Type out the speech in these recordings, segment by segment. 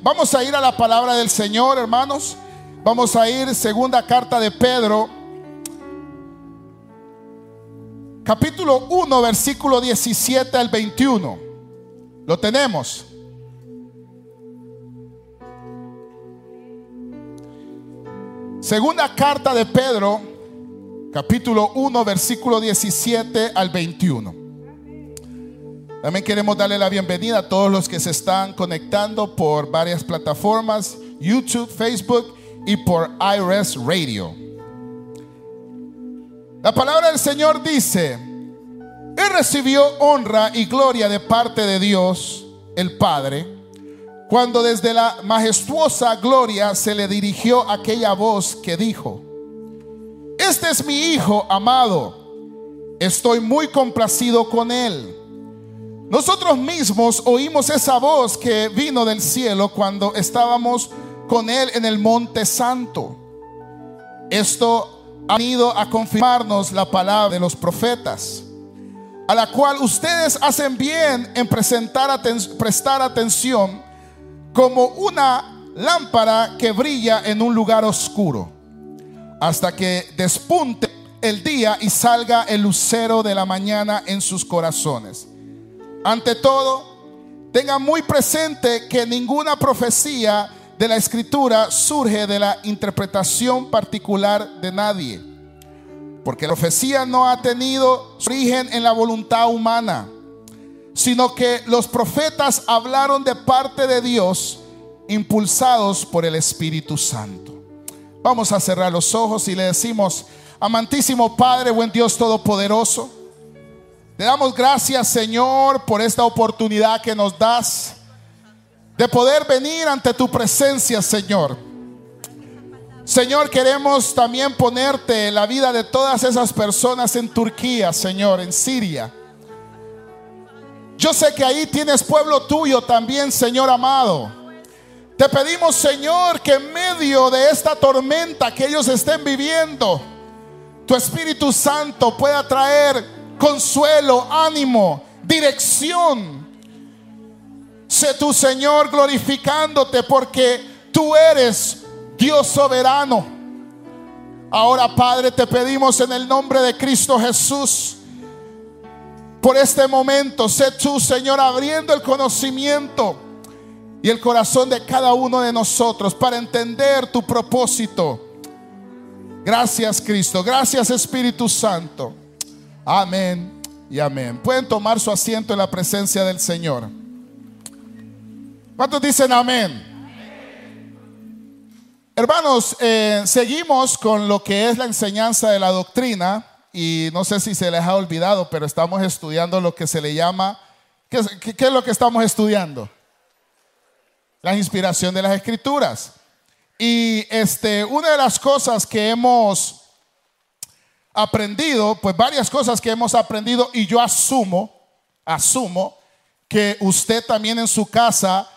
Vamos a ir a la palabra del Señor, hermanos. Vamos a ir segunda carta de Pedro, capítulo 1, versículo 17 al 21. Lo tenemos. Segunda carta de Pedro, capítulo 1, versículo 17 al 21. También queremos darle la bienvenida a todos los que se están conectando por varias plataformas, YouTube, Facebook y por IRS Radio. La palabra del Señor dice, Él recibió honra y gloria de parte de Dios, el Padre, cuando desde la majestuosa gloria se le dirigió aquella voz que dijo, Este es mi Hijo amado, estoy muy complacido con Él. Nosotros mismos oímos esa voz que vino del cielo cuando estábamos con Él en el monte santo. Esto ha ido a confirmarnos la palabra de los profetas, a la cual ustedes hacen bien en presentar prestar atención como una lámpara que brilla en un lugar oscuro, hasta que despunte el día y salga el lucero de la mañana en sus corazones. Ante todo, tengan muy presente que ninguna profecía de la escritura surge de la interpretación particular de nadie, porque la profecía no ha tenido su origen en la voluntad humana sino que los profetas hablaron de parte de Dios, impulsados por el Espíritu Santo. Vamos a cerrar los ojos y le decimos, amantísimo Padre, buen Dios Todopoderoso, te damos gracias Señor por esta oportunidad que nos das de poder venir ante tu presencia, Señor. Señor, queremos también ponerte la vida de todas esas personas en Turquía, Señor, en Siria yo sé que ahí tienes pueblo tuyo también, Señor amado. Te pedimos, Señor, que en medio de esta tormenta que ellos estén viviendo, tu Espíritu Santo pueda traer consuelo, ánimo, dirección. Sé tu Señor glorificándote porque tú eres Dios soberano. Ahora, Padre, te pedimos en el nombre de Cristo Jesús por este momento. Sé tú, Señor, abriendo el conocimiento y el corazón de cada uno de nosotros para entender tu propósito. Gracias, Cristo. Gracias, Espíritu Santo. Amén y amén. Pueden tomar su asiento en la presencia del Señor. ¿Cuántos dicen amén? Hermanos, eh, seguimos con lo que es la enseñanza de la doctrina y no sé si se les ha olvidado, pero estamos estudiando lo que se le llama, ¿qué, es lo que estamos estudiando? La inspiración de las escrituras. Y este, una de las cosas que hemos aprendido, pues varias cosas que hemos aprendido y yo asumo, asumo que usted también en su casa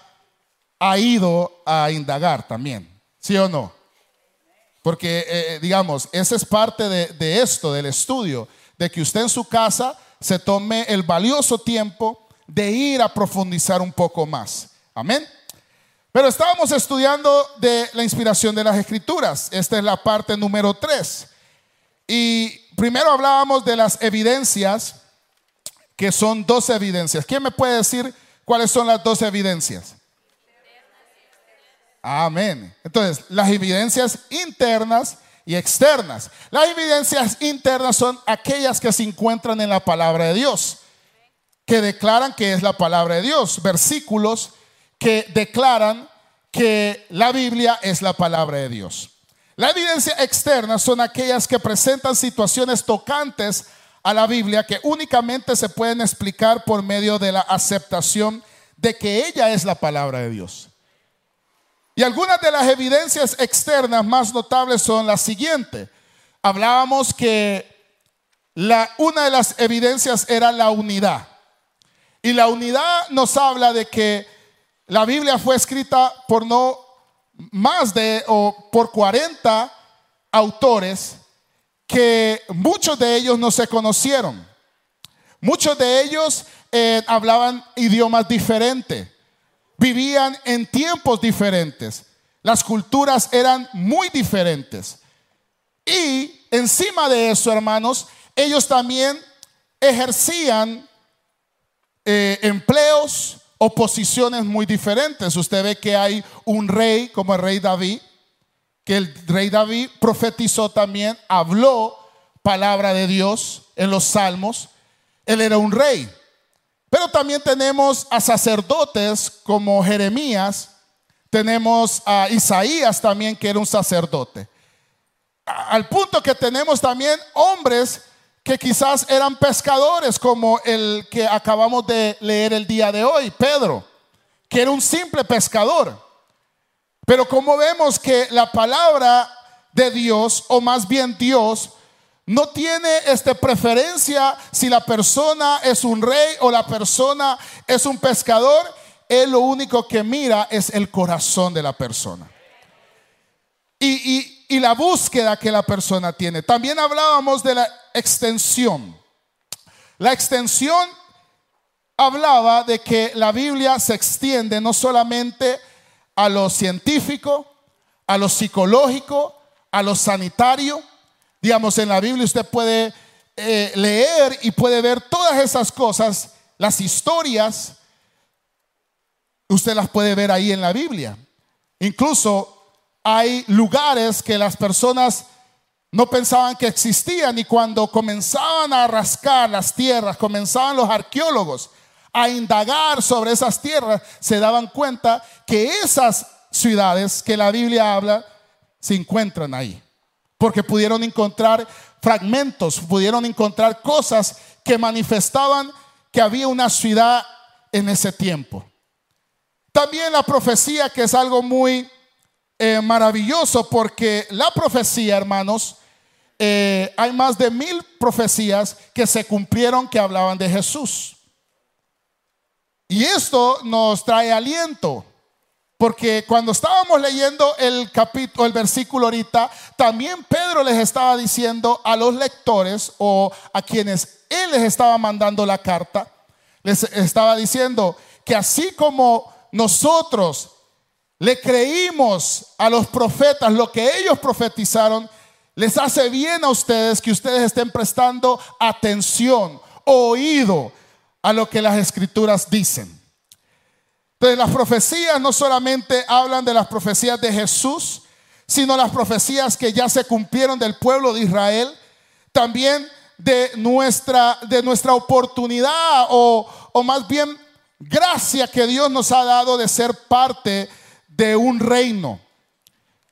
ha ido a indagar también, ¿sí o no? Porque, eh, eh, digamos, esa es parte de, esto, del estudio, de que usted en su casa se tome el valioso tiempo de ir a profundizar un poco más. Amén. Pero estábamos estudiando de la inspiración de las escrituras. Esta es la parte número 3. Y primero hablábamos de las evidencias, que son dos evidencias. ¿Quién me puede decir cuáles son las dos evidencias? Amén. Entonces, las evidencias internas y externas. Las evidencias internas son aquellas que se encuentran en la palabra de Dios, que declaran que es la palabra de Dios. Versículos que declaran que la Biblia es la palabra de Dios. La evidencia externa son aquellas que presentan situaciones tocantes a la Biblia que únicamente se pueden explicar por medio de la aceptación de que ella es la palabra de Dios. Y algunas de las evidencias externas más notables son las siguientes. Hablábamos que una de las evidencias era la unidad. Y la unidad nos habla de que la Biblia fue escrita por no más de o por 40 autores que muchos de ellos no se conocieron. Muchos de ellos eh, hablaban idiomas diferentes vivían en tiempos diferentes. Las culturas eran muy diferentes. Y encima de eso, hermanos, ellos también ejercían eh, empleos o posiciones muy diferentes. Usted ve que hay un rey como el rey David, que el rey David profetizó también, habló palabra de Dios en los salmos. Él era un rey. Pero también tenemos a sacerdotes como Jeremías, tenemos a Isaías también que era un sacerdote. Al punto que tenemos también hombres que quizás eran pescadores como el que acabamos de leer el día de hoy, Pedro, que era un simple pescador. Pero como vemos que la palabra de Dios, o más bien Dios, no tiene este preferencia si la persona es un rey o la persona es un pescador, él lo único que mira es el corazón de la persona. Y, y, y la búsqueda que la persona tiene. También hablábamos de la extensión. La extensión hablaba de que la Biblia se extiende no solamente a lo científico, a lo psicológico, a lo sanitario. Digamos, en la Biblia usted puede eh, leer y puede ver todas esas cosas, las historias, usted las puede ver ahí en la Biblia. Incluso hay lugares que las personas no pensaban que existían y cuando comenzaban a rascar las tierras, comenzaban los arqueólogos a indagar sobre esas tierras, se daban cuenta que esas ciudades que la Biblia habla se encuentran ahí. Porque pudieron encontrar fragmentos, pudieron encontrar cosas que manifestaban que había una ciudad en ese tiempo. También la profecía, que es algo muy eh, maravilloso porque la profecía, hermanos, eh, hay más de mil profecías que se cumplieron que hablaban de Jesús. Y esto nos trae aliento. Porque cuando estábamos leyendo el capítulo, el versículo ahorita, también Pedro les estaba diciendo a los lectores o a quienes él les estaba mandando la carta, les estaba diciendo que así como nosotros le creímos a los profetas lo que ellos profetizaron, les hace bien a ustedes que ustedes estén prestando atención, oído a lo que las escrituras dicen. Entonces las profecías no solamente hablan de las profecías de Jesús, sino las profecías que ya se cumplieron del pueblo de Israel, también de nuestra, de nuestra oportunidad o, o más bien gracia que Dios nos ha dado de ser parte de un reino.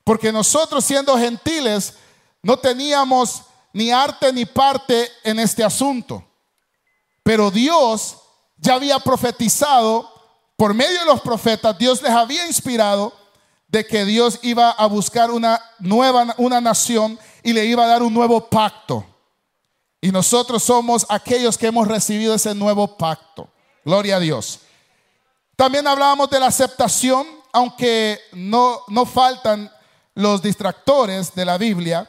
Porque nosotros siendo gentiles no teníamos ni arte ni parte en este asunto. Pero Dios ya había profetizado por medio de los profetas, Dios les había inspirado de que Dios iba a buscar una nueva una nación y le iba a dar un nuevo pacto. Y nosotros somos aquellos que hemos recibido ese nuevo pacto. Gloria a Dios. También hablábamos de la aceptación aunque no, no faltan los distractores de la Biblia,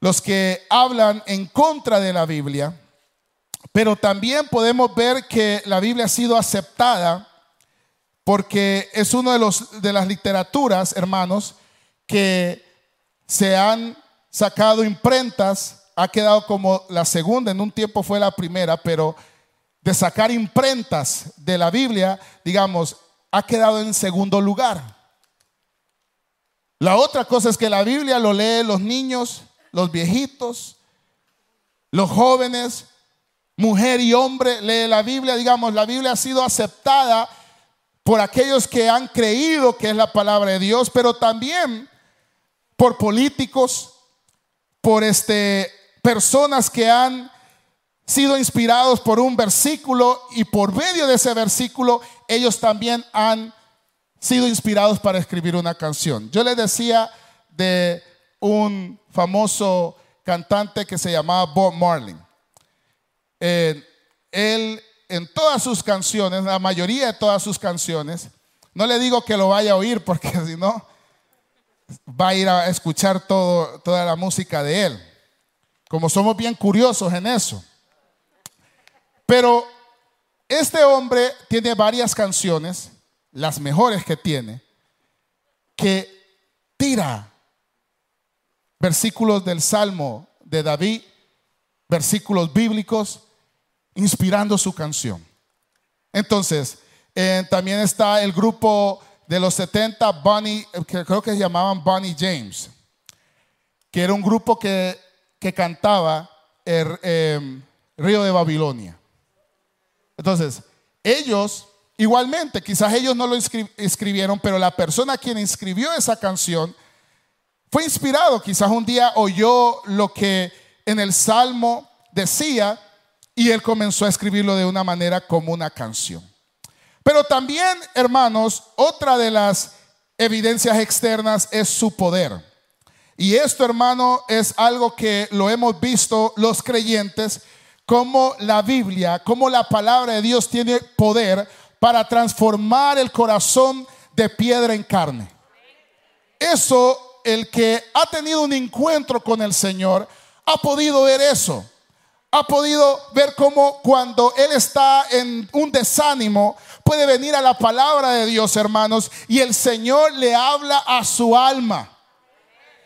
los que hablan en contra de la Biblia, pero también podemos ver que la Biblia ha sido aceptada porque es una de, de las literaturas, hermanos, que se han sacado imprentas, ha quedado como la segunda, en un tiempo fue la primera, pero de sacar imprentas de la Biblia, digamos, ha quedado en segundo lugar. La otra cosa es que la Biblia lo leen los niños, los viejitos, los jóvenes, mujer y hombre, lee la Biblia. Digamos, la Biblia ha sido aceptada por aquellos que han creído que es la palabra de Dios, pero también por políticos, por este, personas que han sido inspirados por un versículo y por medio de ese versículo ellos también han sido inspirados para escribir una canción. Yo les decía de un famoso cantante que se llamaba Bob Marley. Eh, él en todas sus canciones, la mayoría de todas sus canciones, no le digo que lo vaya a oír porque si no va a ir a escuchar toda la música de él. Como somos bien curiosos en eso. Pero este hombre tiene varias canciones las mejores que tiene, que tira versículos del Salmo de David, versículos bíblicos, inspirando su canción. Entonces, eh, también está el grupo de los 70, Bonnie, que creo que se llamaban Bonnie James, que era un grupo que, cantaba el em, Río de Babilonia. Entonces, ellos, igualmente, quizás ellos no lo escribieron, pero la persona quien escribió esa canción fue inspirado, quizás un día oyó lo que en el Salmo decía y él comenzó a escribirlo de una manera como una canción. Pero también, hermanos, otra de las evidencias externas es su poder. Y esto, hermano, es algo que lo hemos visto los creyentes, como la Biblia, como la palabra de Dios tiene poder para transformar el corazón de piedra en carne. Eso el que ha tenido un encuentro con el Señor ha podido ver eso. Ha podido ver cómo cuando Él está en un desánimo, puede venir a la palabra de Dios, hermanos, y el Señor le habla a su alma.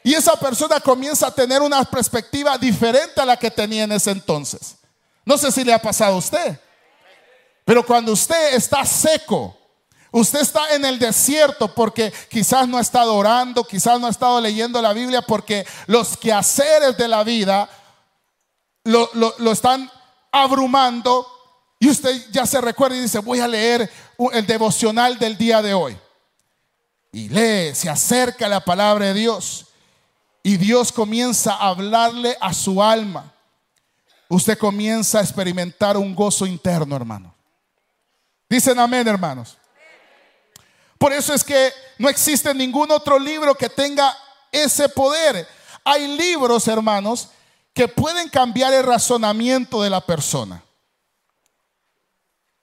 Y esa persona comienza a tener una perspectiva diferente a la que tenía en ese entonces. No sé si le ha pasado a usted, pero cuando usted está seco, Usted está en el desierto porque quizás no ha estado orando, quizás no ha estado leyendo la Biblia porque los quehaceres de la vida lo, están abrumando y usted ya se recuerda y dice, voy a leer el devocional del día de hoy. Y lee, se acerca a la palabra de Dios y Dios comienza a hablarle a su alma. Usted comienza a experimentar un gozo interno, hermano. Dicen amén, hermanos. Por eso es que no existe ningún otro libro que tenga ese poder. Hay libros, hermanos, que pueden cambiar el razonamiento de la persona,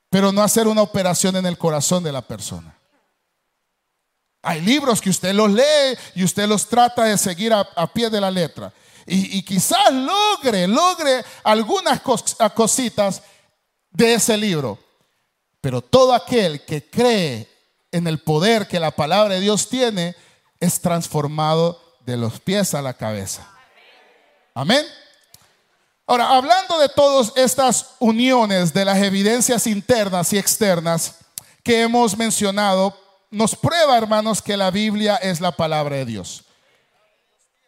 pero no hacer una operación en el corazón de la persona. Hay libros que usted los lee y usted los trata de seguir a, pie de la letra. Y, quizás logre, logre algunas cositas de ese libro. Pero todo aquel que cree en el poder que la palabra de Dios tiene, es transformado de los pies a la cabeza. Amén. Ahora, hablando de todas estas uniones de las evidencias internas y externas que hemos mencionado, nos prueba, hermanos, que la Biblia es la palabra de Dios.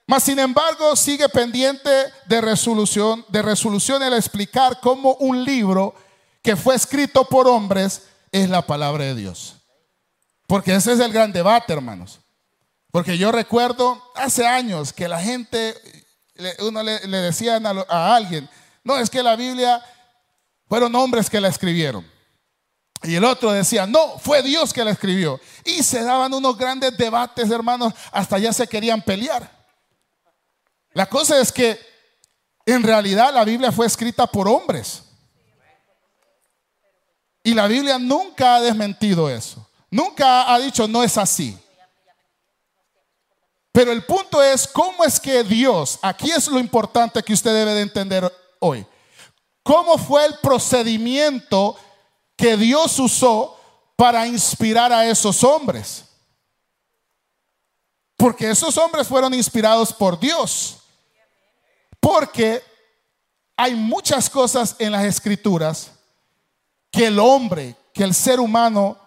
Mas, sin embargo, sigue pendiente de resolución, de resolución el explicar cómo un libro que fue escrito por hombres es la palabra de Dios. Porque ese es el gran debate, hermanos. Porque yo recuerdo hace años que la gente, uno le, decía a, alguien, no, es que la Biblia fueron hombres que la escribieron. Y el otro decía, no, fue Dios que la escribió. Y se daban unos grandes debates, hermanos, hasta ya se querían pelear. La cosa es que en realidad la Biblia fue escrita por hombres. Y la Biblia nunca ha desmentido eso. Nunca ha dicho no es así. Pero el punto es cómo es que Dios, aquí es lo importante que usted debe de entender hoy. ¿Cómo fue el procedimiento que Dios usó para inspirar a esos hombres? Porque esos hombres fueron inspirados por Dios. Porque hay muchas cosas en las escrituras que el hombre, que el ser humano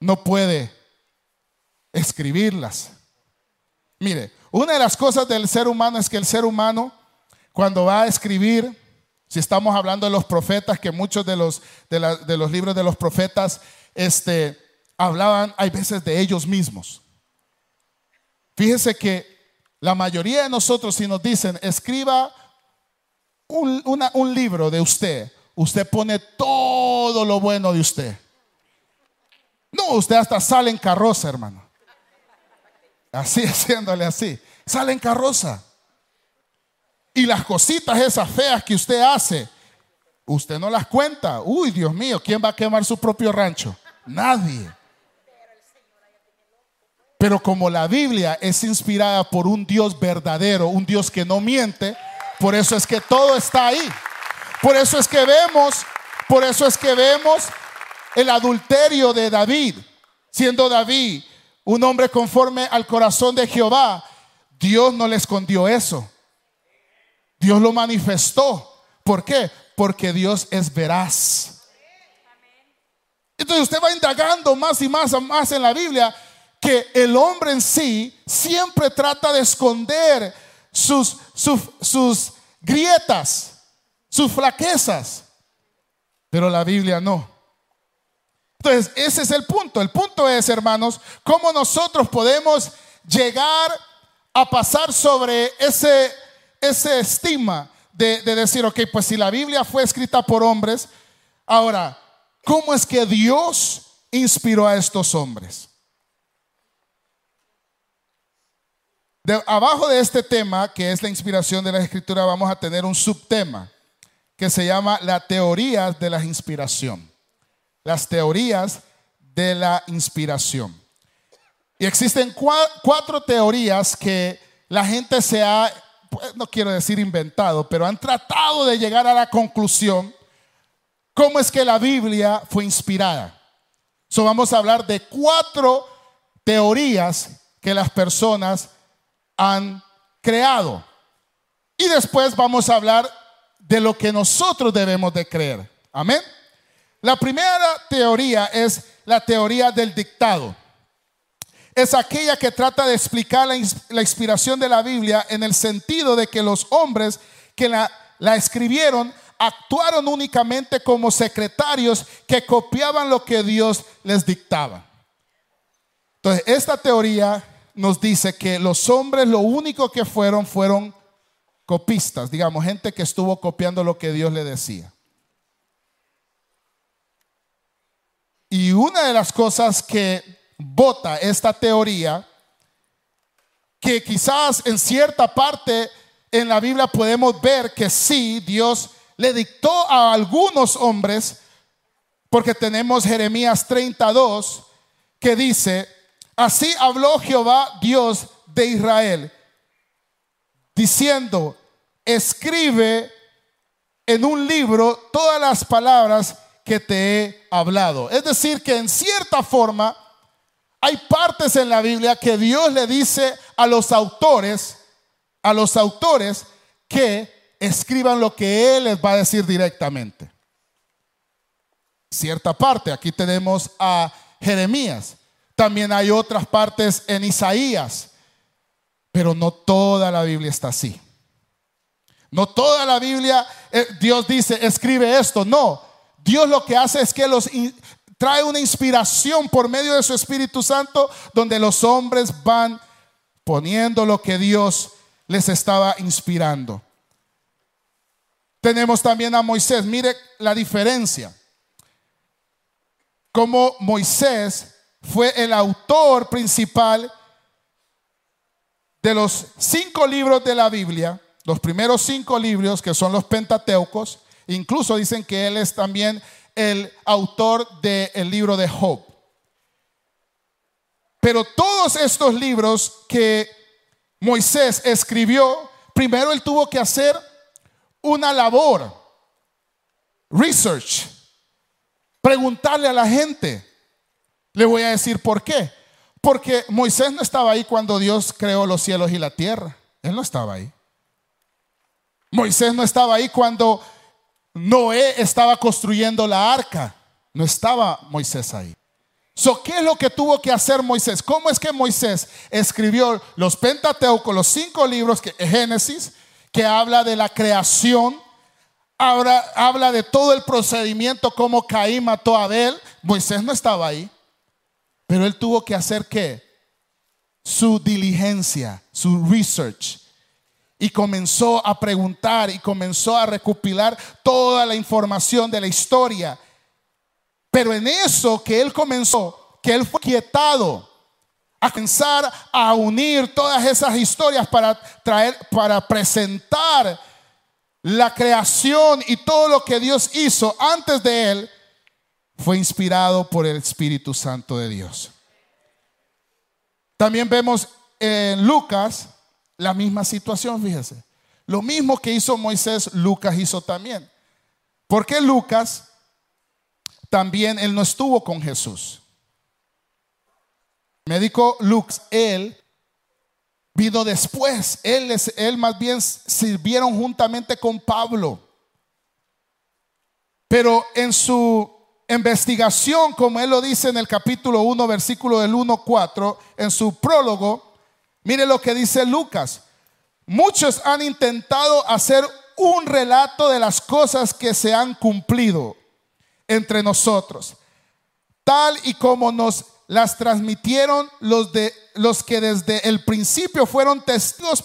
no puede escribirlas. Mire, una de las cosas del ser humano es que el ser humano, cuando va a escribir, si estamos hablando de los profetas, que muchos de los, de, los libros de los profetas este, hablaban, hay veces, de ellos mismos. Fíjese que la mayoría de nosotros, si nos dicen, escriba un, un libro de usted, usted pone todo lo bueno de usted. No, usted hasta sale en carroza, hermano. Así, haciéndole así. Sale en carroza. Y las cositas esas feas que usted hace, usted no las cuenta. Uy, Dios mío, ¿quién va a quemar su propio rancho? Nadie. Pero como la Biblia es inspirada por un Dios verdadero, un Dios que no miente, por eso es que todo está ahí. Por eso es que vemos, por eso es que vemos el adulterio de David. siendo David un hombre conforme al corazón de Jehová, Dios no le escondió eso. Dios lo manifestó. ¿Por qué? Porque Dios es veraz. Entonces usted va indagando más y más, más en la Biblia que el hombre en sí siempre trata de esconder sus, sus, sus grietas, sus flaquezas. Pero la Biblia no. Ese es el punto. El punto es, hermanos, cómo nosotros podemos llegar a pasar sobre ese, ese estigma de, de decir, ok, pues si la Biblia fue escrita por hombres, ahora, ¿cómo es que Dios inspiró a estos hombres? De, abajo de este tema, que es la inspiración de la escritura, vamos a tener un subtema que se llama la teoría de la inspiración. Las teorías de la inspiración. Y existen cuatro teorías que la gente se ha, pues, no quiero decir inventado, pero han tratado de llegar a la conclusión cómo es que la Biblia fue inspirada. So vamos a hablar de cuatro teorías que las personas han creado. Y después vamos a hablar de lo que nosotros debemos de creer. Amén. La primera teoría es la teoría del dictado. Es aquella que trata de explicar la, inspiración de la Biblia en el sentido de que los hombres que la, la escribieron actuaron únicamente como secretarios que copiaban lo que Dios les dictaba. Entonces, esta teoría nos dice que los hombres lo único que fueron fueron copistas, digamos, gente que estuvo copiando lo que Dios le decía. Y una de las cosas que vota esta teoría, que quizás en cierta parte en la Biblia podemos ver que sí, Dios le dictó a algunos hombres, porque tenemos Jeremías 32, que dice, Así habló Jehová Dios de Israel, diciendo, escribe en un libro todas las palabras que te he hablado. Es decir, que en cierta forma hay partes en la Biblia que Dios le dice a los autores, a los autores que escriban lo que Él les va a decir directamente. Cierta parte, aquí tenemos a Jeremías. También hay otras partes en Isaías, pero no toda la Biblia está así. No toda la Biblia, eh, Dios dice, escribe esto. No, Dios lo que hace es que los trae una inspiración por medio de su Espíritu Santo, donde los hombres van poniendo lo que Dios les estaba inspirando. Tenemos también a Moisés. Mire la diferencia. Como Moisés fue el autor principal de los cinco libros de la Biblia, los primeros cinco libros que son los Pentateucos, incluso dicen que él es también el autor del libro de Job. Pero todos estos libros que Moisés escribió, primero él tuvo que hacer una labor, research, preguntarle a la gente, le voy a decir por qué. Porque Moisés no estaba ahí cuando Dios creó los cielos y la tierra. Él no estaba ahí. Moisés no estaba ahí cuando Noé estaba construyendo la arca. No estaba Moisés ahí. So, ¿Qué es lo que tuvo que hacer Moisés? ¿Cómo es que Moisés escribió los Pentateucos, los cinco libros, que, Génesis, que habla de la creación, habla, habla de todo el procedimiento, como Caín mató a Abel? Moisés no estaba ahí. Pero él tuvo que hacer qué? Su diligencia, su research. Y comenzó a preguntar y comenzó a recopilar toda la información de la historia. Pero en eso que él comenzó, que él fue quietado a pensar a unir todas esas historias para traer, para presentar la creación y todo lo que Dios hizo antes de él, fue inspirado por el Espíritu Santo de Dios. También vemos en Lucas la misma situación, fíjese. Lo mismo que hizo Moisés, Lucas hizo también. Porque Lucas también, él no estuvo con Jesús. médico Lux, él vino después. Él, él más bien sirvieron juntamente con Pablo. Pero en su investigación, como él lo dice en el capítulo 1, versículo del 1, 4, en su prólogo, mire lo que dice Lucas. Muchos han intentado hacer un relato de las cosas que se han cumplido entre nosotros, tal y como nos las transmitieron los, de, los que desde el principio fueron testigos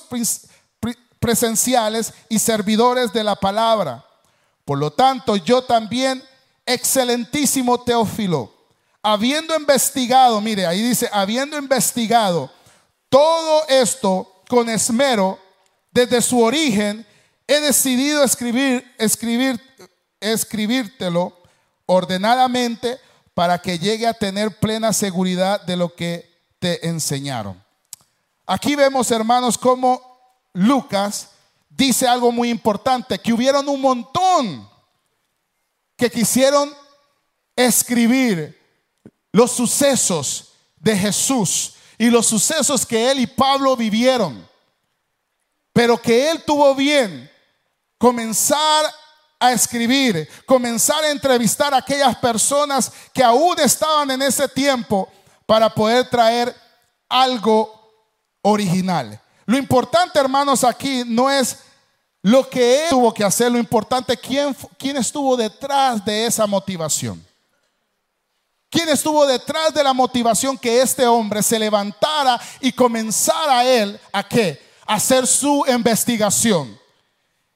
presenciales y servidores de la palabra. Por lo tanto, yo también, excelentísimo Teófilo, habiendo investigado, mire, ahí dice, habiendo investigado todo esto con esmero desde su origen, he decidido escribir, escribir, escribírtelo ordenadamente para que llegue a tener plena seguridad de lo que te enseñaron. Aquí vemos, hermanos, cómo Lucas dice algo muy importante, que hubieron un montón que quisieron escribir los sucesos de Jesús y los sucesos que él y Pablo vivieron, pero que él tuvo bien comenzar a escribir, comenzar a entrevistar a aquellas personas que aún estaban en ese tiempo para poder traer algo original. Lo importante, hermanos, aquí no es lo que él tuvo que hacer, lo importante, quién, quién estuvo detrás de esa motivación. ¿Quién estuvo detrás de la motivación que este hombre se levantara y comenzara él a qué? Hacer su investigación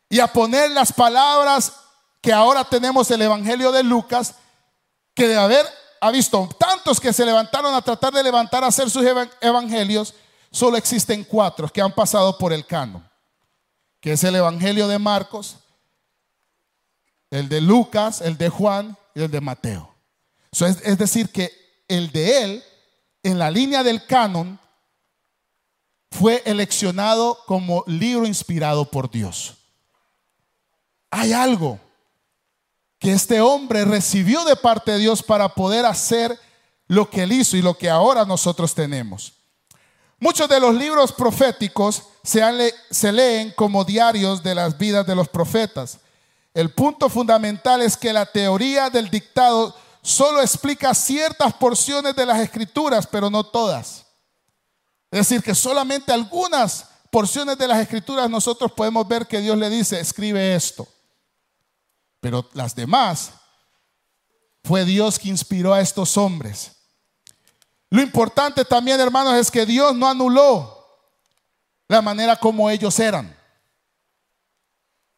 y a poner las palabras que ahora tenemos el Evangelio de Lucas, que de haber ha visto tantos que se levantaron a tratar de levantar a hacer sus evangelios, solo existen cuatro que han pasado por el canon, que es el Evangelio de Marcos, el de Lucas, el de Juan y el de Mateo. Es, decir, que el de él, en la línea del canon, fue eleccionado como libro inspirado por Dios. Hay algo que este hombre recibió de parte de Dios para poder hacer lo que él hizo y lo que ahora nosotros tenemos. Muchos de los libros proféticos se, se, leen como diarios de las vidas de los profetas. El punto fundamental es que la teoría del dictado solo explica ciertas porciones de las escrituras, pero no todas. Es decir, que solamente algunas porciones de las escrituras nosotros podemos ver que Dios le dice, escribe esto. Pero las demás fue Dios que inspiró a estos hombres. Lo importante también, hermanos, es que Dios no anuló la manera como ellos eran.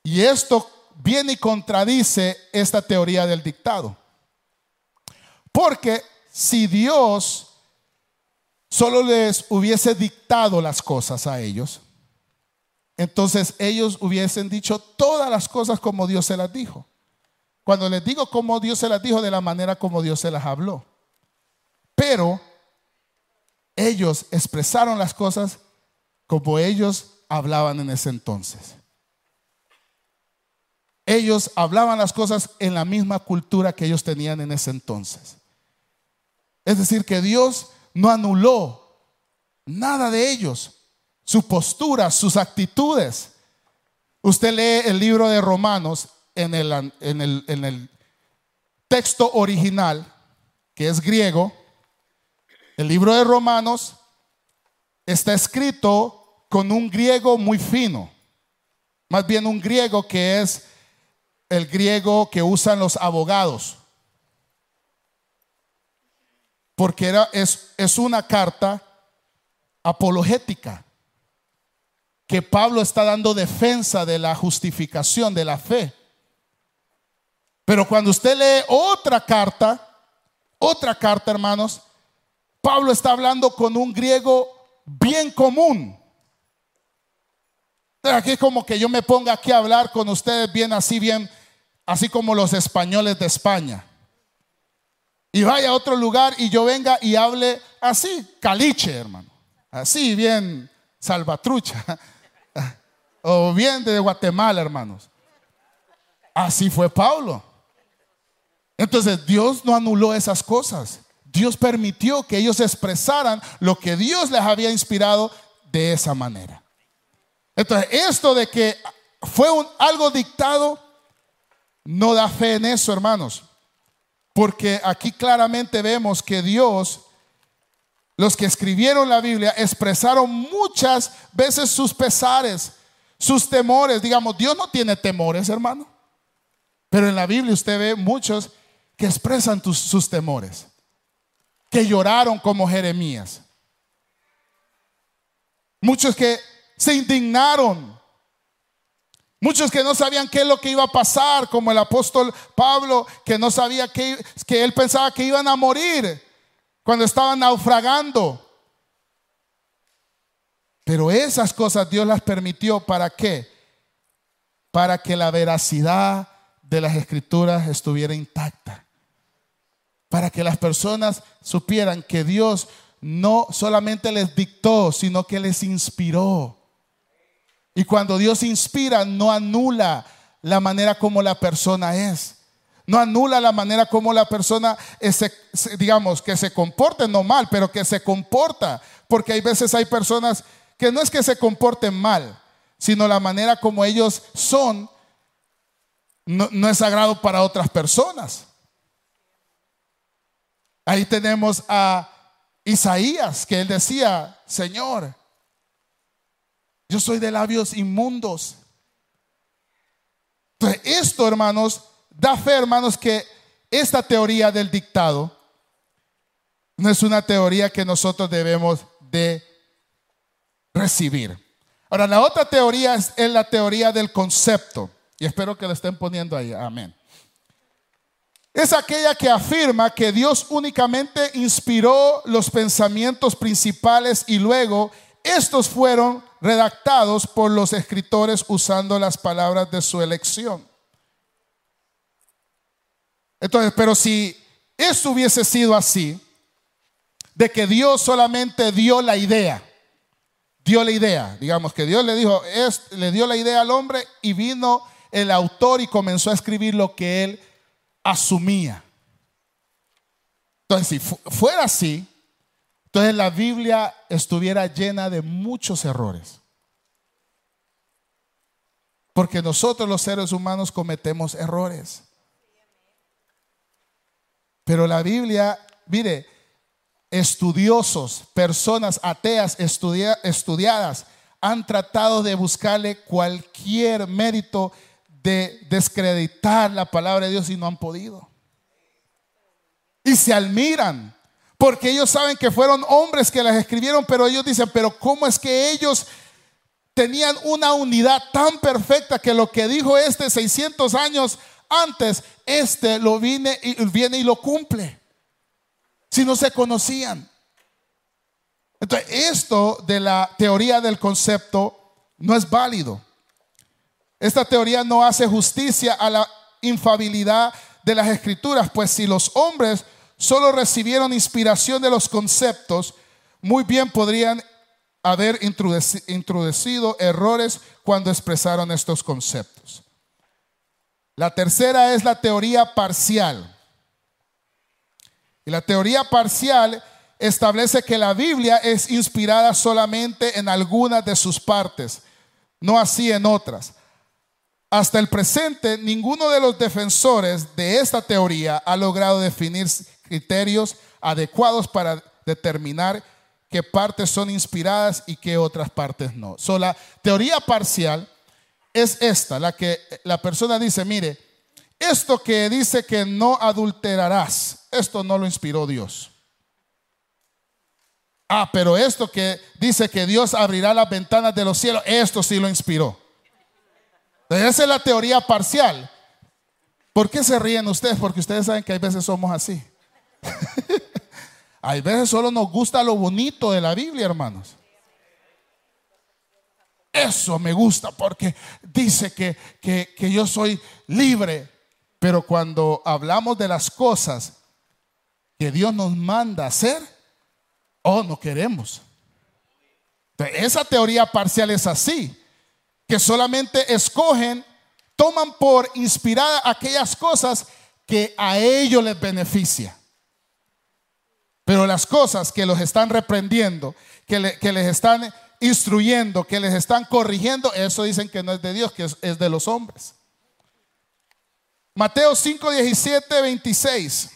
Y esto viene y contradice esta teoría del dictado. Porque si Dios solo les hubiese dictado las cosas a ellos, entonces ellos hubiesen dicho todas las cosas como Dios se las dijo. Cuando les digo cómo Dios se las dijo, de la manera como Dios se las habló. Pero ellos expresaron las cosas como ellos hablaban en ese entonces. Ellos hablaban las cosas en la misma cultura que ellos tenían en ese entonces. Es decir, que Dios no anuló nada de ellos, su postura, sus actitudes. Usted lee el libro de Romanos en el, en el, texto original, que es griego, el libro de Romanos está escrito con un griego muy fino, más bien un griego que es el griego que usan los abogados, porque era, es, es una carta apologética que Pablo está dando defensa de la justificación de la fe. Pero cuando usted lee otra carta, otra carta, hermanos, Pablo está hablando con un griego bien común. Aquí es como que yo me ponga aquí a hablar con ustedes bien así, bien, así como los españoles de España. Y vaya a otro lugar y yo venga y hable así, caliche, hermano. Así, bien salvatrucha. O bien de Guatemala, hermanos. Así fue Pablo. Entonces Dios no anuló esas cosas. Dios permitió que ellos expresaran lo que Dios les había inspirado de esa manera. Entonces, esto de que fue un, algo dictado, no da fe en eso, hermanos. Porque aquí claramente vemos que Dios, los que escribieron la Biblia, expresaron muchas veces sus pesares, sus temores. Digamos, Dios no tiene temores, hermano. Pero en la Biblia usted ve muchos que expresan sus temores, que lloraron como Jeremías. Muchos que se indignaron. Muchos que no sabían qué es lo que iba a pasar, como el apóstol Pablo, que no sabía que, que él pensaba que iban a morir cuando estaban naufragando. Pero esas cosas Dios las permitió para qué? Para que la veracidad de las escrituras estuviera intacta. Para que las personas supieran que Dios no solamente les dictó, sino que les inspiró. Y cuando Dios inspira, no anula la manera como la persona es. No anula la manera como la persona, digamos, que se comporte no mal, pero que se comporta. Porque hay veces hay personas que no es que se comporten mal, sino la manera como ellos son no, no es sagrado para otras personas. Ahí tenemos a Isaías, que él decía, Señor, yo soy de labios inmundos. Entonces, esto, hermanos, da fe, hermanos, que esta teoría del dictado no es una teoría que nosotros debemos de recibir. Ahora, la otra teoría es, la teoría del concepto. Y espero que lo estén poniendo ahí. Amén. Es aquella que afirma que Dios únicamente inspiró los pensamientos principales y luego estos fueron redactados por los escritores usando las palabras de su elección. Entonces, pero si eso hubiese sido así, de que Dios solamente dio la idea, dio la idea, digamos que Dios le dijo, es, le dio la idea al hombre y vino el autor y comenzó a escribir lo que él asumía. Entonces, si fuera así, entonces la Biblia estuviera llena de muchos errores. Porque nosotros los seres humanos cometemos errores. Pero la Biblia, mire, estudiosos, personas ateas estudiadas, han tratado de buscarle cualquier mérito de descreditar la palabra de Dios y no han podido. Y se admiran porque ellos saben que fueron hombres que las escribieron, pero ellos dicen, pero ¿cómo es que ellos tenían una unidad tan perfecta que lo que dijo este 600 años antes, este lo viene y, viene y lo cumple? Si no se conocían. Entonces, esto de la teoría del concepto no es válido. Esta teoría no hace justicia a la infabilidad de las escrituras, pues si los hombres solo recibieron inspiración de los conceptos, muy bien podrían haber introducido errores cuando expresaron estos conceptos. La tercera es la teoría parcial. Y la teoría parcial establece que la Biblia es inspirada solamente en algunas de sus partes, no así en otras. Hasta el presente, ninguno de los defensores de esta teoría ha logrado definir criterios adecuados para determinar qué partes son inspiradas y qué otras partes no. So, la teoría parcial es esta, la que la persona dice, mire, esto que dice que no adulterarás, esto no lo inspiró Dios. Ah, pero esto que dice que Dios abrirá las ventanas de los cielos, esto sí lo inspiró. Esa es la teoría parcial. ¿Por qué se ríen ustedes? Porque ustedes saben que hay veces somos así. hay veces solo nos gusta lo bonito de la Biblia, hermanos. Eso me gusta porque dice que, que, yo soy libre. Pero cuando hablamos de las cosas que Dios nos manda hacer, oh, no queremos. Esa teoría parcial es así que solamente escogen, toman por inspirada aquellas cosas que a ellos les beneficia. Pero las cosas que los están reprendiendo, que, les están instruyendo, que les están corrigiendo, eso dicen que no es de Dios, que es, de los hombres. Mateo 5, 17, 26.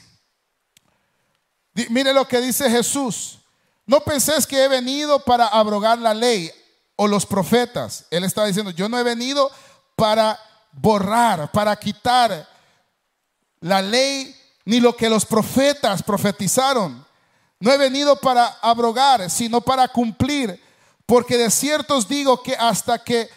Mire lo que dice Jesús. No penséis que he venido para abrogar la ley o los profetas. Él está diciendo, yo no he venido para borrar, para quitar la ley ni lo que los profetas profetizaron. No he venido para abrogar, sino para cumplir, porque de cierto os digo que hasta que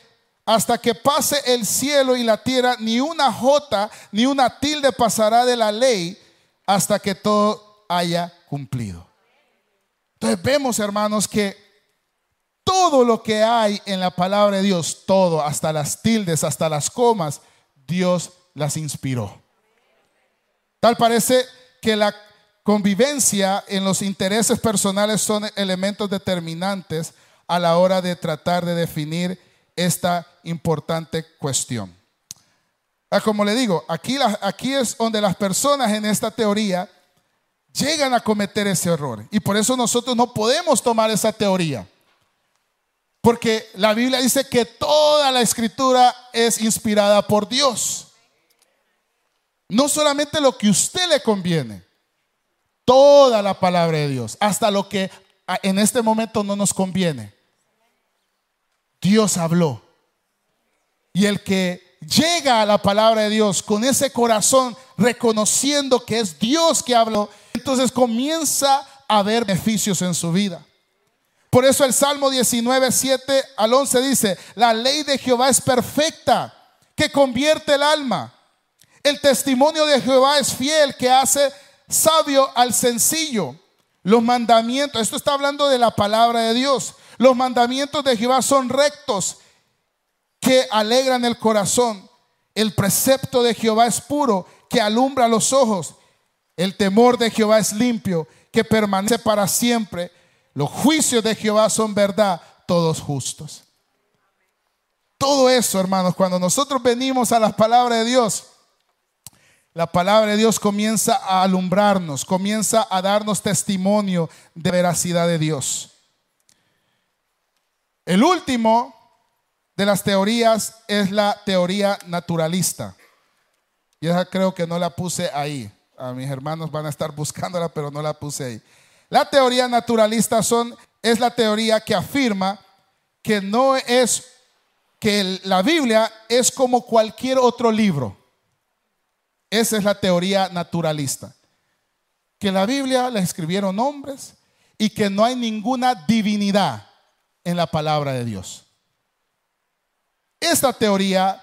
hasta que pase el cielo y la tierra, ni una jota ni una tilde pasará de la ley hasta que todo haya cumplido. Entonces vemos, hermanos, que todo lo que hay en la palabra de Dios, todo, hasta las tildes, hasta las comas, Dios las inspiró. Tal parece que la convivencia en los intereses personales son elementos determinantes a la hora de tratar de definir esta importante cuestión. Ah, como le digo, aquí, aquí es donde las personas en esta teoría llegan a cometer ese error. Y por eso nosotros no podemos tomar esa teoría. Porque la Biblia dice que toda la escritura es inspirada por Dios. No solamente lo que usted le conviene, toda la palabra de Dios, hasta lo que en este momento no nos conviene. Dios habló. Y el que llega a la palabra de Dios con ese corazón reconociendo que es Dios que habló, entonces comienza a ver beneficios en su vida. Por eso el Salmo 19, 7 al 11 dice, la ley de Jehová es perfecta, que convierte el alma. El testimonio de Jehová es fiel, que hace sabio al sencillo. Los mandamientos, esto está hablando de la palabra de Dios. Los mandamientos de Jehová son rectos, que alegran el corazón. El precepto de Jehová es puro, que alumbra los ojos. El temor de Jehová es limpio, que permanece para siempre. Los juicios de Jehová son verdad, todos justos. Todo eso, hermanos, cuando nosotros venimos a las palabras de Dios, la palabra de Dios comienza a alumbrarnos, comienza a darnos testimonio de veracidad de Dios. El último de las teorías es la teoría naturalista. Y esa creo que no la puse ahí. A mis hermanos van a estar buscándola, pero no la puse ahí. La teoría naturalista son, es la teoría que afirma que no es que la Biblia es como cualquier otro libro. Esa es la teoría naturalista. Que la Biblia la escribieron hombres y que no hay ninguna divinidad en la palabra de Dios. Esta teoría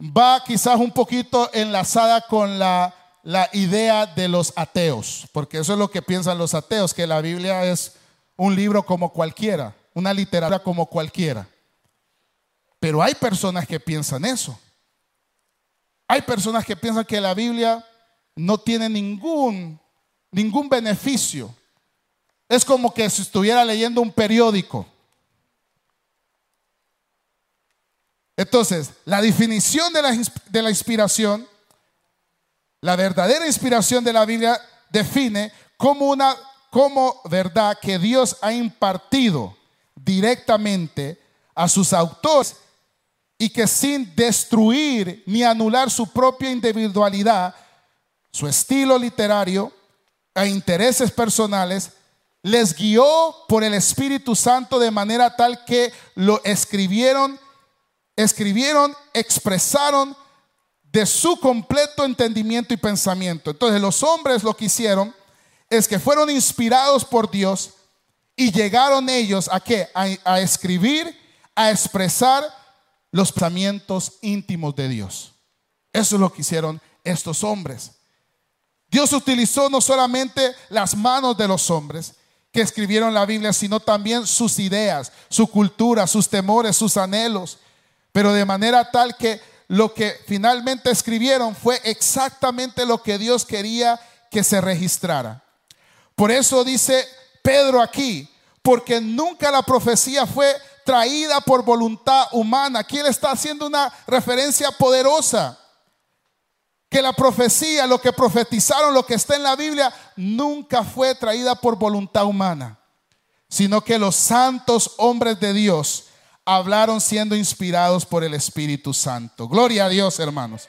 va quizás un poquito enlazada con la la idea de los ateos, porque eso es lo que piensan los ateos, que la Biblia es un libro como cualquiera, una literatura como cualquiera. Pero hay personas que piensan eso. Hay personas que piensan que la Biblia no tiene ningún ningún beneficio. Es como que si estuviera leyendo un periódico. Entonces, la definición de la, de la inspiración la verdadera inspiración de la Biblia define como una como verdad que Dios ha impartido directamente a sus autores y que sin destruir ni anular su propia individualidad, su estilo literario e intereses personales, les guió por el Espíritu Santo de manera tal que lo escribieron, escribieron, expresaron de su completo entendimiento y pensamiento. Entonces los hombres lo que hicieron es que fueron inspirados por Dios y llegaron ellos a qué? A, escribir, a expresar los pensamientos íntimos de Dios. Eso es lo que hicieron estos hombres. Dios utilizó no solamente las manos de los hombres que escribieron la Biblia, sino también sus ideas, su cultura, sus temores, sus anhelos, pero de manera tal que lo que finalmente escribieron fue exactamente lo que Dios quería que se registrara. Por eso dice Pedro aquí, porque nunca la profecía fue traída por voluntad humana. Aquí está haciendo una referencia poderosa. que la profecía, lo que profetizaron, lo que está en la Biblia, nunca fue traída por voluntad humana, sino que los santos hombres de Dios hablaron siendo inspirados por el Espíritu Santo. Gloria a Dios, hermanos.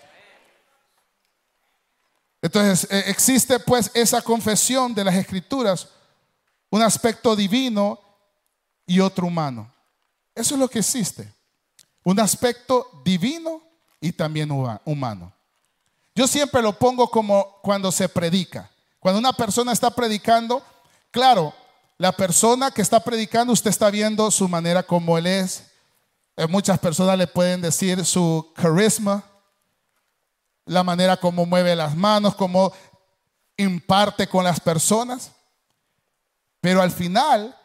Entonces, eh, existe pues esa confesión de las escrituras, un aspecto divino y otro humano. Eso es lo que existe. Un aspecto divino y también humano. Yo siempre lo pongo como cuando se predica. Cuando una persona está predicando, claro, la persona que está predicando, usted está viendo su manera como él es. Eh, muchas personas le pueden decir su carisma, la manera como mueve las manos, como imparte con las personas. Pero al final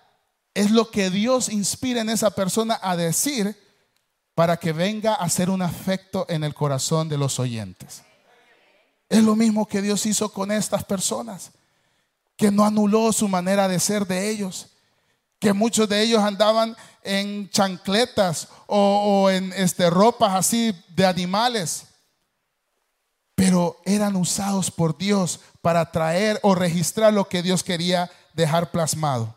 es lo que Dios inspira en esa persona a decir para que venga a hacer un afecto en el corazón de los oyentes. Es lo mismo que Dios hizo con estas personas, que no anuló su manera de ser de ellos, que muchos de ellos andaban en chancletas o, en este, ropas así de animales pero eran usados por Dios para traer o registrar lo que Dios quería dejar plasmado.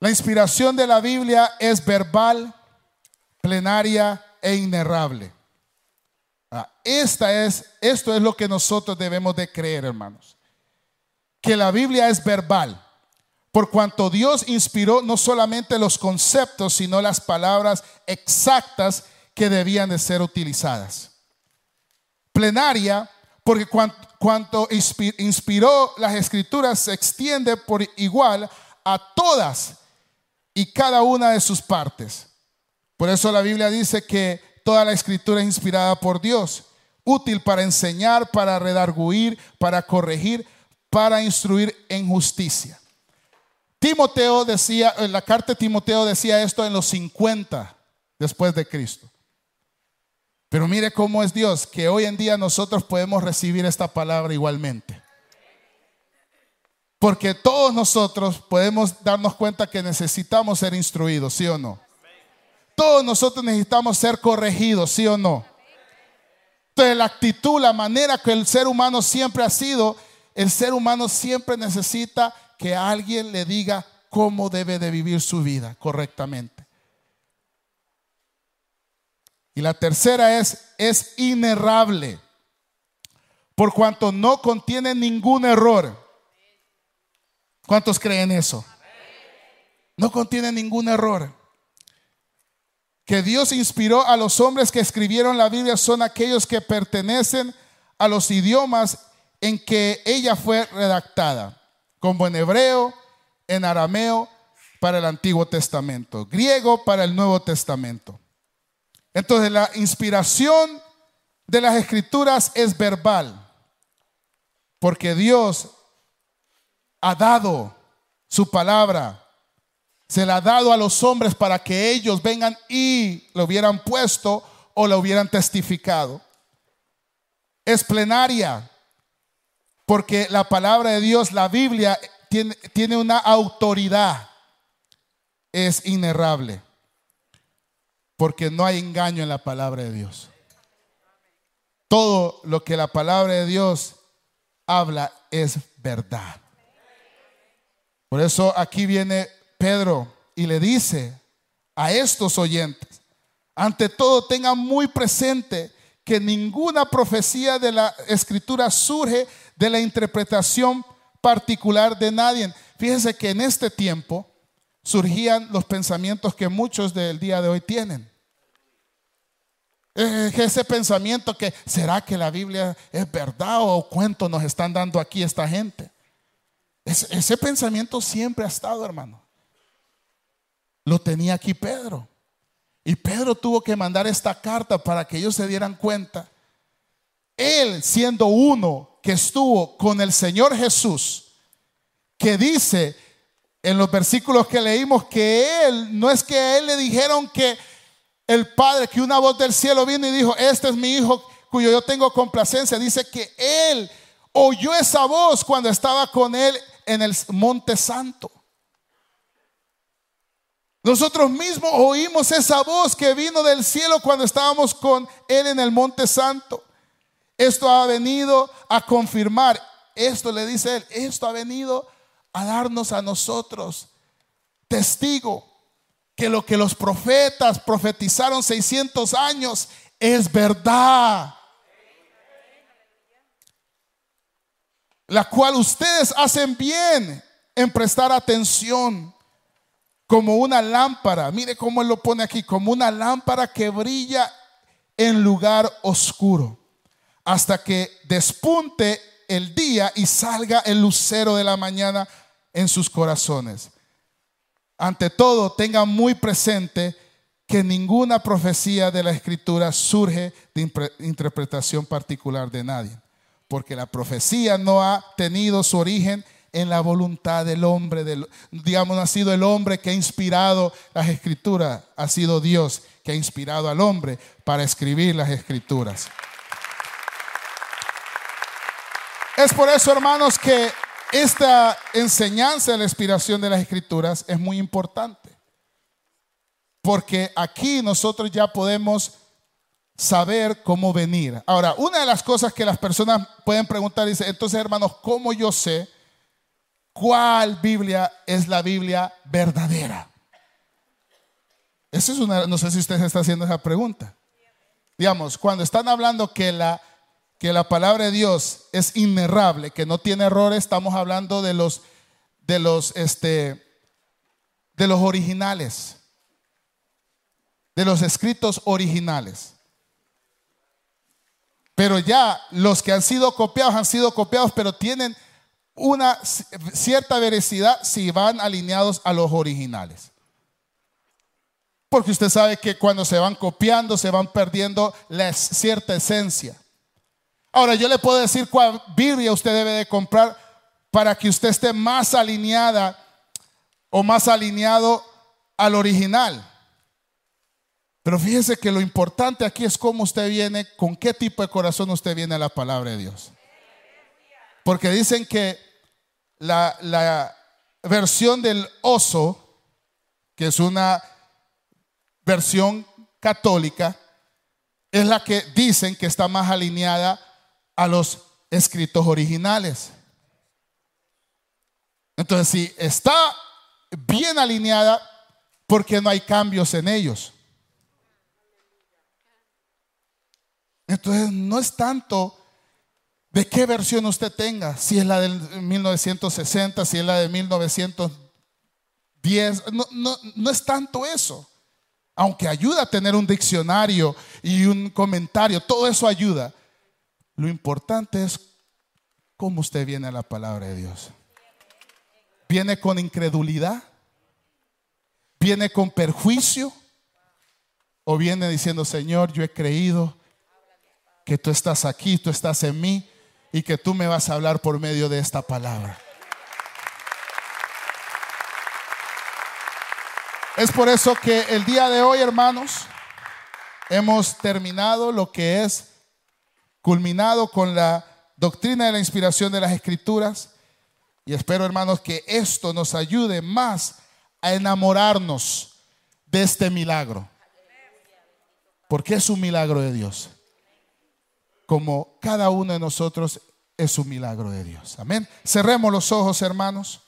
La inspiración de la Biblia es verbal, plenaria e inerrable. Ah, esta es, esto es lo que nosotros debemos de creer, hermanos. Que la Biblia es verbal, por cuanto Dios inspiró no solamente los conceptos, sino las palabras exactas que debían de ser utilizadas plenaria, porque cuanto, inspiró las escrituras se extiende por igual a todas y cada una de sus partes. Por eso la Biblia dice que toda la escritura es inspirada por Dios, útil para enseñar, para redarguir, para corregir, para instruir en justicia. Timoteo decía, en la carta de Timoteo decía esto en los 50 después de Cristo. Pero mire cómo es Dios, que hoy en día nosotros podemos recibir esta palabra igualmente. Porque todos nosotros podemos darnos cuenta que necesitamos ser instruidos, ¿sí o no? Todos nosotros necesitamos ser corregidos, ¿sí o no? Entonces la actitud, la manera que el ser humano siempre ha sido, el ser humano siempre necesita que alguien le diga cómo debe de vivir su vida correctamente. Y la tercera es, es inerrable, por cuanto no contiene ningún error. ¿Cuántos creen eso? No contiene ningún error. Que Dios inspiró a los hombres que escribieron la Biblia son aquellos que pertenecen a los idiomas en que ella fue redactada, como en hebreo, en arameo para el Antiguo Testamento, griego para el Nuevo Testamento. Entonces la inspiración de las escrituras es verbal, porque Dios ha dado su palabra, se la ha dado a los hombres para que ellos vengan y lo hubieran puesto o lo hubieran testificado. Es plenaria, porque la palabra de Dios, la Biblia, tiene, tiene una autoridad, es inerrable porque no hay engaño en la palabra de Dios. Todo lo que la palabra de Dios habla es verdad. Por eso aquí viene Pedro y le dice a estos oyentes, ante todo tengan muy presente que ninguna profecía de la escritura surge de la interpretación particular de nadie. Fíjense que en este tiempo surgían los pensamientos que muchos del día de hoy tienen. Ese pensamiento que, ¿será que la Biblia es verdad o cuento nos están dando aquí esta gente? Ese, pensamiento siempre ha estado, hermano. Lo tenía aquí Pedro. Y Pedro tuvo que mandar esta carta para que ellos se dieran cuenta. Él siendo uno que estuvo con el Señor Jesús, que dice en los versículos que leímos que él, no es que a él le dijeron que el Padre, que una voz del cielo vino y dijo, este es mi hijo cuyo yo tengo complacencia. Dice que él oyó esa voz cuando estaba con él en el monte santo. Nosotros mismos oímos esa voz que vino del cielo cuando estábamos con él en el monte santo. Esto ha venido a confirmar, esto le dice él, esto ha venido a darnos a nosotros testigo que lo que los profetas profetizaron 600 años es verdad. La cual ustedes hacen bien en prestar atención como una lámpara. Mire cómo él lo pone aquí, como una lámpara que brilla en lugar oscuro, hasta que despunte el día y salga el lucero de la mañana en sus corazones. Ante todo, tengan muy presente que ninguna profecía de la escritura surge de interpretación particular de nadie, porque la profecía no ha tenido su origen en la voluntad del hombre, digamos, ha sido el hombre que ha inspirado las escrituras, ha sido Dios que ha inspirado al hombre para escribir las escrituras. Es por eso, hermanos, que esta enseñanza de la inspiración de las escrituras es muy importante. Porque aquí nosotros ya podemos saber cómo venir. Ahora, una de las cosas que las personas pueden preguntar dice, entonces hermanos, ¿cómo yo sé cuál Biblia es la Biblia verdadera? Esa es una, no sé si usted está haciendo esa pregunta. Digamos, cuando están hablando que la que la palabra de Dios es inerrable, que no tiene errores, estamos hablando de los de los este de los originales. De los escritos originales. Pero ya los que han sido copiados han sido copiados, pero tienen una cierta veracidad si van alineados a los originales. Porque usted sabe que cuando se van copiando se van perdiendo la cierta esencia. Ahora, yo le puedo decir cuál Biblia usted debe de comprar para que usted esté más alineada o más alineado al original. Pero fíjese que lo importante aquí es cómo usted viene, con qué tipo de corazón usted viene a la palabra de Dios. Porque dicen que la, la versión del oso, que es una versión católica, es la que dicen que está más alineada a los escritos originales. Entonces, si está bien alineada, porque no hay cambios en ellos. Entonces, no es tanto de qué versión usted tenga, si es la del 1960, si es la de 1910, no, no, no es tanto eso. Aunque ayuda a tener un diccionario y un comentario, todo eso ayuda. Lo importante es cómo usted viene a la palabra de Dios. ¿Viene con incredulidad? ¿Viene con perjuicio? ¿O viene diciendo, Señor, yo he creído que tú estás aquí, tú estás en mí y que tú me vas a hablar por medio de esta palabra? Es por eso que el día de hoy, hermanos, hemos terminado lo que es culminado con la doctrina de la inspiración de las escrituras. Y espero, hermanos, que esto nos ayude más a enamorarnos de este milagro. Porque es un milagro de Dios. Como cada uno de nosotros es un milagro de Dios. Amén. Cerremos los ojos, hermanos.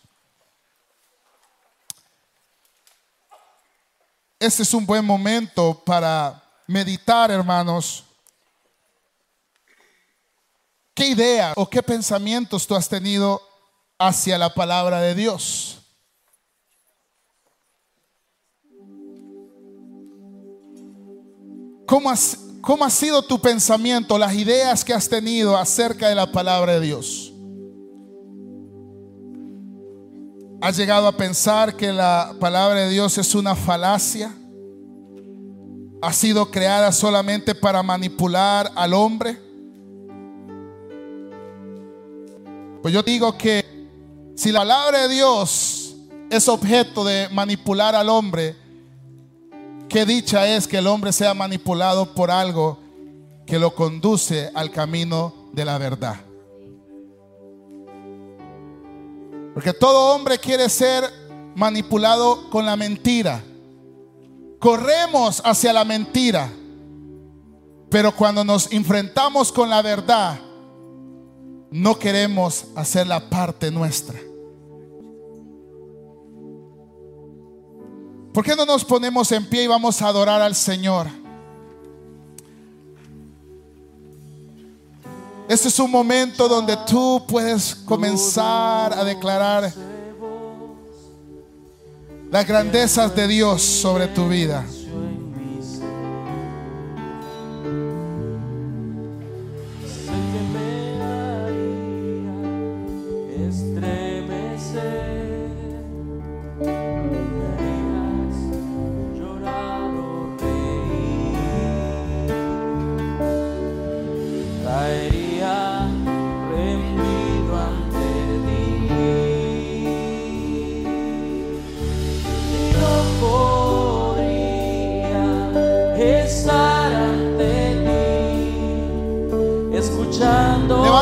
Este es un buen momento para meditar, hermanos, ¿Qué idea o qué pensamientos tú has tenido hacia la palabra de Dios? ¿Cómo, ¿Cómo ha sido tu pensamiento, las ideas que has tenido acerca de la palabra de Dios? ¿Has llegado a pensar que la palabra de Dios es una falacia? ¿Ha sido creada solamente para manipular al hombre? Pues yo digo que si la palabra de Dios es objeto de manipular al hombre, qué dicha es que el hombre sea manipulado por algo que lo conduce al camino de la verdad. Porque todo hombre quiere ser manipulado con la mentira. Corremos hacia la mentira. Pero cuando nos enfrentamos con la verdad, no queremos hacer la parte nuestra. ¿Por qué no nos ponemos en pie y vamos a adorar al Señor? Este es un momento donde tú puedes comenzar a declarar las grandezas de Dios sobre tu vida.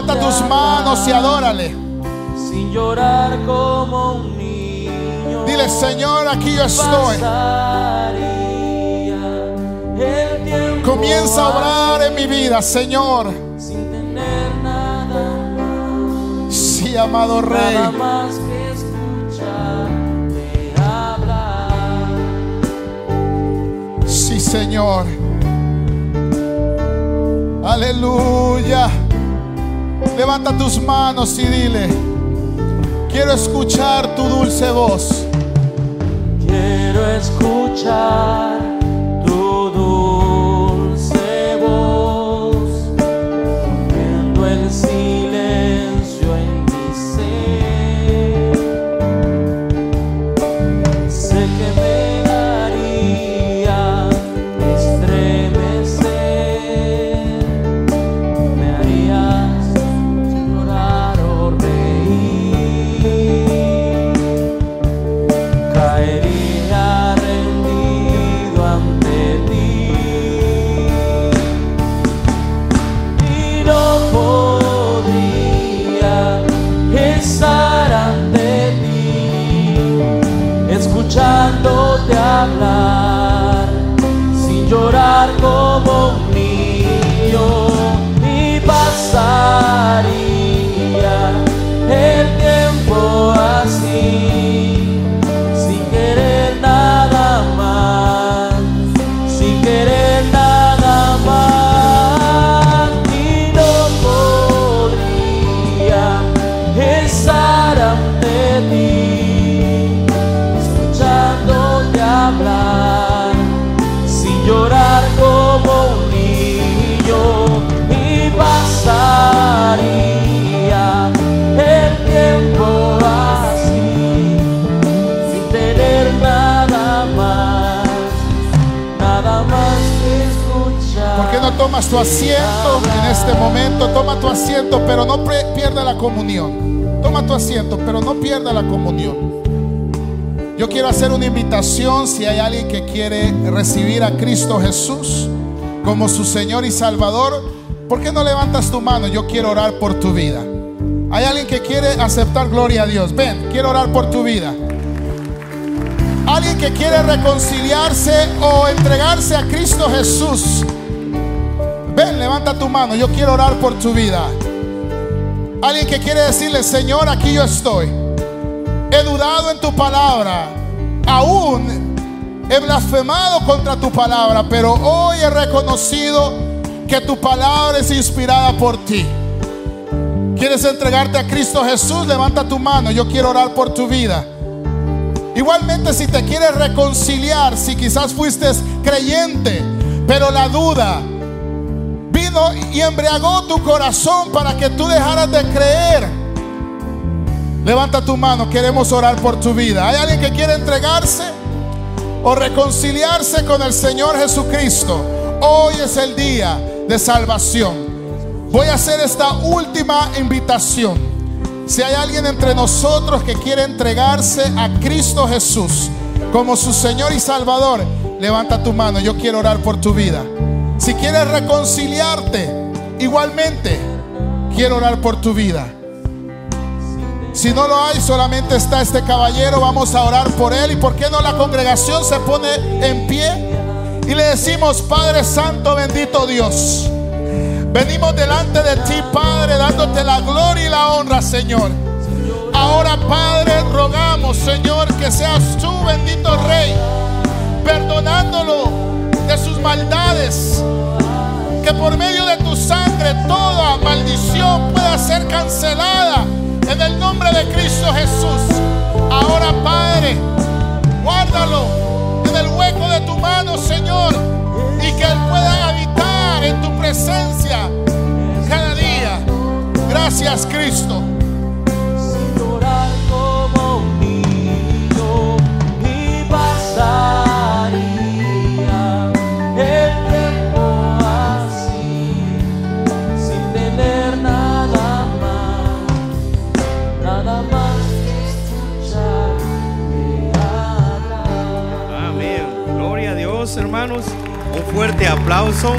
Levanta tus manos y adórale. Sin llorar como un niño. Dile, Señor, aquí yo estoy. Comienza a obrar en mi vida, Señor. Sin tener nada más. Sí, amado Rey. Nada más que escucharte hablar. Sí, Señor. Aleluya. Levanta tus manos y dile, quiero escuchar tu dulce voz. Quiero escuchar tomas tu asiento en este momento? Toma tu asiento, pero no pierda la comunión. Toma tu asiento, pero no pierda la comunión. Yo quiero hacer una invitación si hay alguien que quiere recibir a Cristo Jesús como su Señor y Salvador. ¿Por qué no levantas tu mano? Yo quiero orar por tu vida. Hay alguien que quiere aceptar gloria a Dios. Ven, quiero orar por tu vida. Alguien que quiere reconciliarse o entregarse a Cristo Jesús. Ven, levanta tu mano. Yo quiero orar por tu vida. Alguien que quiere decirle, Señor, aquí yo estoy. He dudado en tu palabra. Aún he blasfemado contra tu palabra. Pero hoy he reconocido que tu palabra es inspirada por ti. ¿Quieres entregarte a Cristo Jesús? Levanta tu mano. Yo quiero orar por tu vida. Igualmente si te quieres reconciliar, si quizás fuiste creyente, pero la duda y embriagó tu corazón para que tú dejaras de creer. Levanta tu mano, queremos orar por tu vida. ¿Hay alguien que quiere entregarse o reconciliarse con el Señor Jesucristo? Hoy es el día de salvación. Voy a hacer esta última invitación. Si hay alguien entre nosotros que quiere entregarse a Cristo Jesús como su Señor y Salvador, levanta tu mano. Yo quiero orar por tu vida. Si quieres reconciliarte, igualmente quiero orar por tu vida. Si no lo hay, solamente está este caballero. Vamos a orar por él. ¿Y por qué no la congregación se pone en pie? y le decimos, Padre Santo, bendito Dios. Venimos delante de ti, Padre, dándote la gloria y la honra, Señor. Ahora, Padre, rogamos, Señor, que seas tú, bendito Rey, perdonándolo de sus maldades. Que por medio de tu sangre toda maldición pueda ser cancelada en el nombre de Cristo Jesús. Ahora, Padre, guárdalo en el hueco de tu mano, Señor, y que Él pueda habitar en tu presencia cada día. Gracias, Cristo. Fuerte aplauso